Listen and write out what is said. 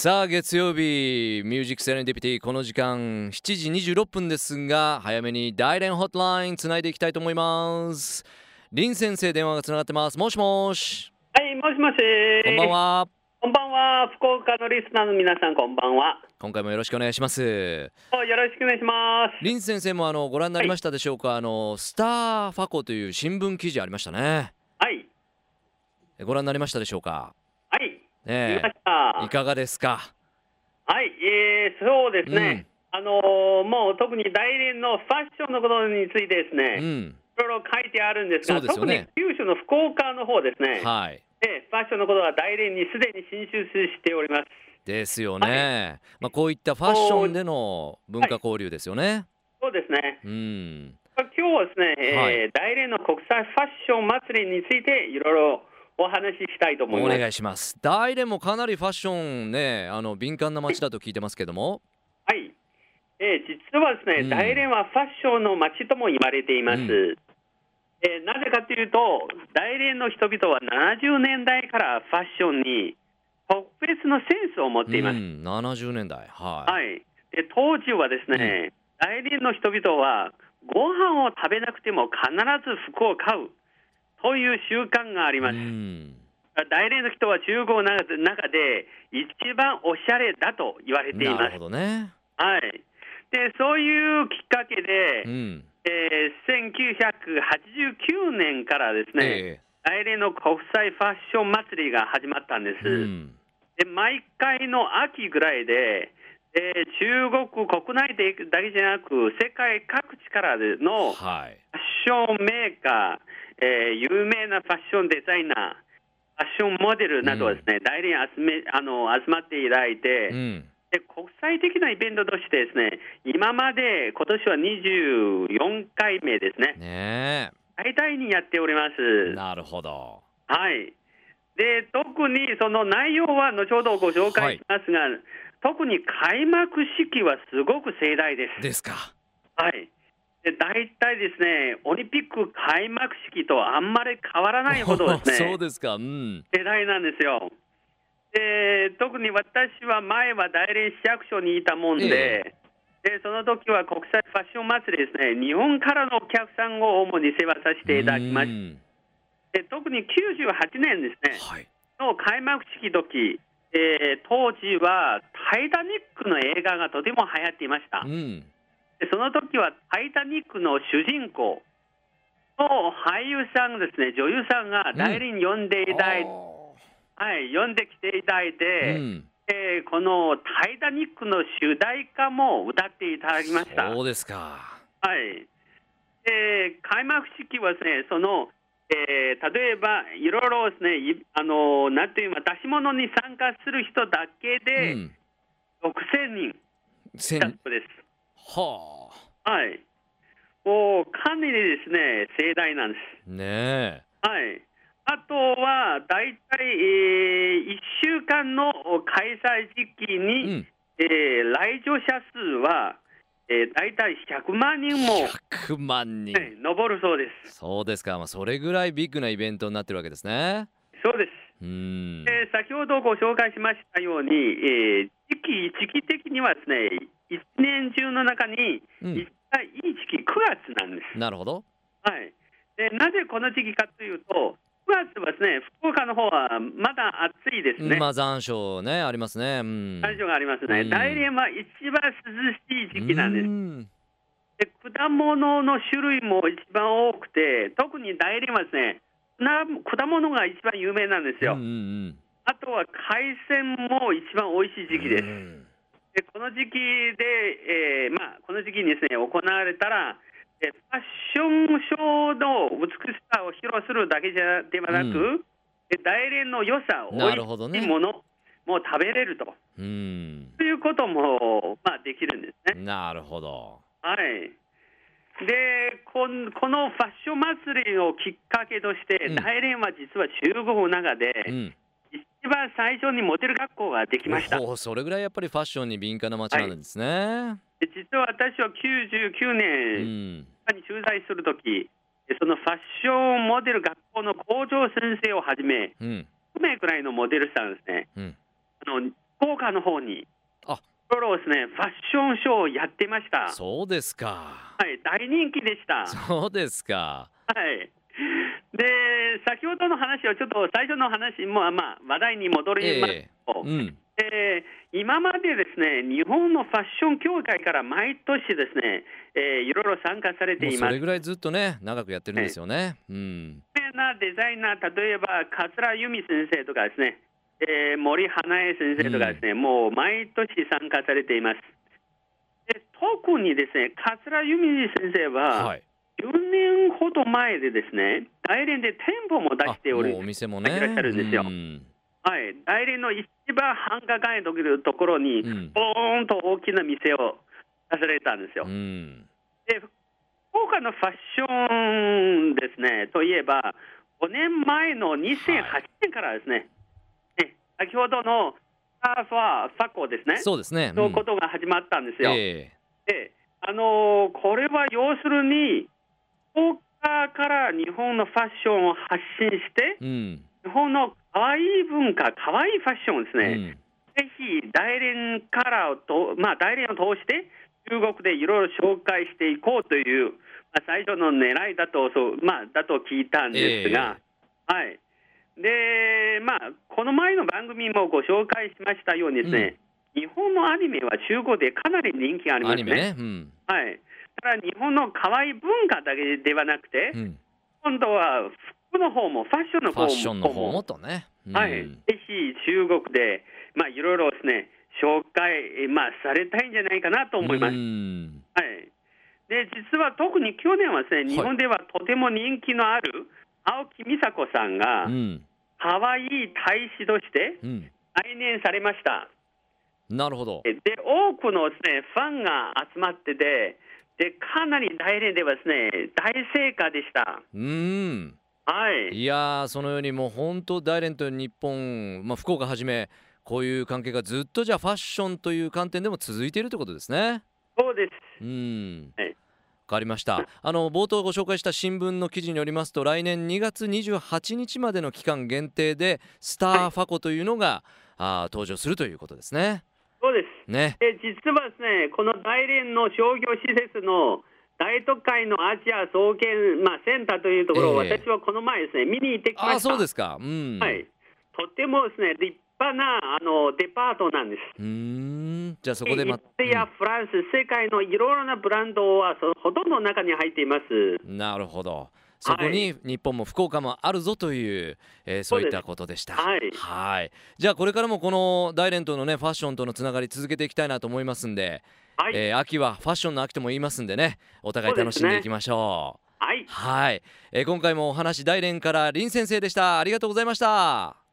さあ月曜日ミュージックセレンディピティこの時間7時26分ですが早めに大連ホットラインつないでいきたいと思います林先生電話がつながってますもしもしはい、もしもし。こんばん。はこんばんは。福岡のリスナーの皆さん、こんばんは。今回もよろしくお願いしますおよろしくお願いします。林先生もあのご覧になりましたでしょうか、あのスターファコという新聞記事ありましたねはい。ご覧になりましたでしょうか？え。いかがですか？はい、えー、そうですね。あのーもう特に大連のファッションのことについてですうね、ん。いろいろ書いてあるんですが、すよね。特に九州の福岡の方ですね、はい。えーファッションのことは大連にすでに進出しております。ですよね、まあこういったファッションでの文化交流ですよね、そうですね。うん。今日はですね、えーはい。大連の国際ファッション祭りについていろいろお話ししたいと思いおます。願いします。大連もかなりファッションねあの敏感な街だと聞いてますけども。はい、えー実はですね、うん。大連はファッションの街とも言われています。うえーなぜかというと、大連の人々は70年代からファッションに特別のセンスを持っています。うん、70年代。はい、はい、で当時はですね、大連の人々はご飯を食べなくても必ず服を買うという習慣があります。うん。大連の人は中国の中で一番おしゃれだと言われています。なる。ほどね。はい、でそういうきっかけで、うん。えー1989年からですね、え大連の国際ファッション祭りが始まったんです。えうん。で毎回の秋ぐらいで、えー中国国内でだけじゃなく、世界各地からのファッはいションメーカー、えー有名なファッションデザイナー、ファッションモデルなどはですね、大連に集めあの集まっていただいて、うんで国際的なイベントとしてですね、今まで今年は24回目ですね、ね大体にやっておりまえす。なるほどはい。で、特にその内容は後ほどご紹介しますが、特に開幕式はすごく盛大です。ですかはい。で、大体ですね、オリンピック開幕式とあんまり変わらないほどですね。そう、ですか。うん。盛大なんですよ。で、特に私は前は大連市役所にいたもんで、でその時は国際ファッション祭りですね、日本からのお客さんを主に世話させていただきましうん。て、特に98年ですね、はい。の開幕式時、えー当時はタイタニックの映画がとても流行っていました。う。ん。でその時はタイタニックの主人公の俳優さんですね、女優さんが代理に呼んでいただいて、はい、呼んできていただいて、うんえーこのタイタニックの主題歌も歌っていただきました。そうですかはい。えー開幕式はですね、その、えー例えば、いろいろですね、いあのなんていうか、出し物に参加する人だけうでん6000人だそうです。ははい。もう、かなりですね、盛大なんです。あねはい。あとは、大体、え1週間の開催時期えに、うんえー来場者数は、えー、大体100万人も、100万人はい上るそうです。そうですか、まあ、それぐらいビッグなイベントになってるわけですねそうです。うんえー先ほどご紹介しましたように、えー時期時期的にはですね、一年中の中にうん一番いい時期、9月なんです。なるほどはい。でなぜこの時期かというと、9月はですね、福岡の方はまだ暑いですね。まあ残暑ねありますねうん残暑がありますね。うん大連は一番涼しい時期なんです。うんで果物の種類も一番多くて、特に大連はですね、な果物が一番有名なんですよ。うんうんあとは海鮮も一番美味しい時期です。うんでこの時期で、えーまあ、この時期にですね、行われたら、えファッションショーの美しさを披露するだけじゃではなく、うえ大連の良さ、美味しいものも食べれると。うんということも、まあ、できるんですね。なるほどはい。でこん、このファッション祭りをきっかけとして、うん大連は実は中国の中で、うん一番最初にモデル学校ができました。それぐらいやっぱりファッションに敏感な街なんですね、で実は私は99う年、んに駐在するとき、そのファッションモデル学校の校長先生をはじめ、うん1名くらいのモデルさんですね、うんあの福岡の方に、あいろいろですね、ファッションショーをやってました。そうですかはい、大人気でした。そうですかはい。で、先ほどの話をちょっと最初の話も、まあ、話題に戻りますえと、えうん。えー今までですね、日本のファッション協会から毎年ですね、えーいろいろ参加されています。それぐらいずっとね長くやってるんですよね。うん。有名なデザイナー、例えば桂由美先生とかですね、えー森花江先生とかですね、もう毎年参加されています。で特にですね、桂由美先生は、はい。10年ほど前でですね、大連で店舗も出あしておるもうお店もね。やってらっしゃるんですよ。うん。はい、大連の一番繁華街のところに、うん。ボーンと大きな店を出されたんですよ。うん。で、福岡のファッションですね、といえば、5年前の2008年からですね、ね先ほどのサーファー、ファコですね、そうですね。のことが始まったんですよ。えであのーこれは要するに、福岡から日本のファッションを発信してえ、うん。日本の可愛い文化、可愛いファッションをですね、うん。ぜひ大連からをと、まあ、大連を通して、中国でいろいろ紹介していこうという、まあ、最初の狙いだとそう、まあ、だと聞いたんですが、はい。でまあ、この前の番組もご紹介しましたようにですね、日本のアニメは中国でかなり人気がありますね。アニメね。うん。はい、日本の可愛い文化だけではなくて、うん。今度は服の方もファッションのファッ方もションの方もとね。うん。はい、ぜひ中国で、まあ、いろいろですね、紹介、まあ、されたいんじゃないかなと思います。うん。はい、で実は特に去年はですね、い。日本ではとても人気のある青木美沙子さんがう、ん。可愛い大使としてうん。来年されました。なるほど。で、多くのですね、ファンが集まってて、で、かなり大連ではですね、大成果でした。うんはい。いやーそのようにもう本当大連と日本、まあ、福岡はじめこういう関係がずっとじゃあファッションという観点でも続いているということですね。そうです。うんはいわかりましたあの冒頭ご紹介した新聞の記事によりますと来年2月28日までの期間限定でスターファコというのが、あー登場するということですね。そうです。ね。で実はですね、この大連の商業施設の大都会のアジア総研、まあ、センターというところを、ええ私はこの前ですね、見に行ってきまあした。そうですか。うん。はい。とてもですね、立派なあのデパートなんです。うーん。じゃあそこでまイタリア、フランス、世界のいろいろなブランドはそほとんどの中に入っています。うんなるほど。そこに日本も福岡もあるぞという、えーそういったことでした。はいはいじゃあこれからもこの大連とのねファッションとのつながり続けていきたいなと思いますんで、はい。えー秋はファッションの秋とも言いますんでねお互い楽しんでいきましょう。はい。はい、えー今回もお話大連から林先生でしたありがとうございました。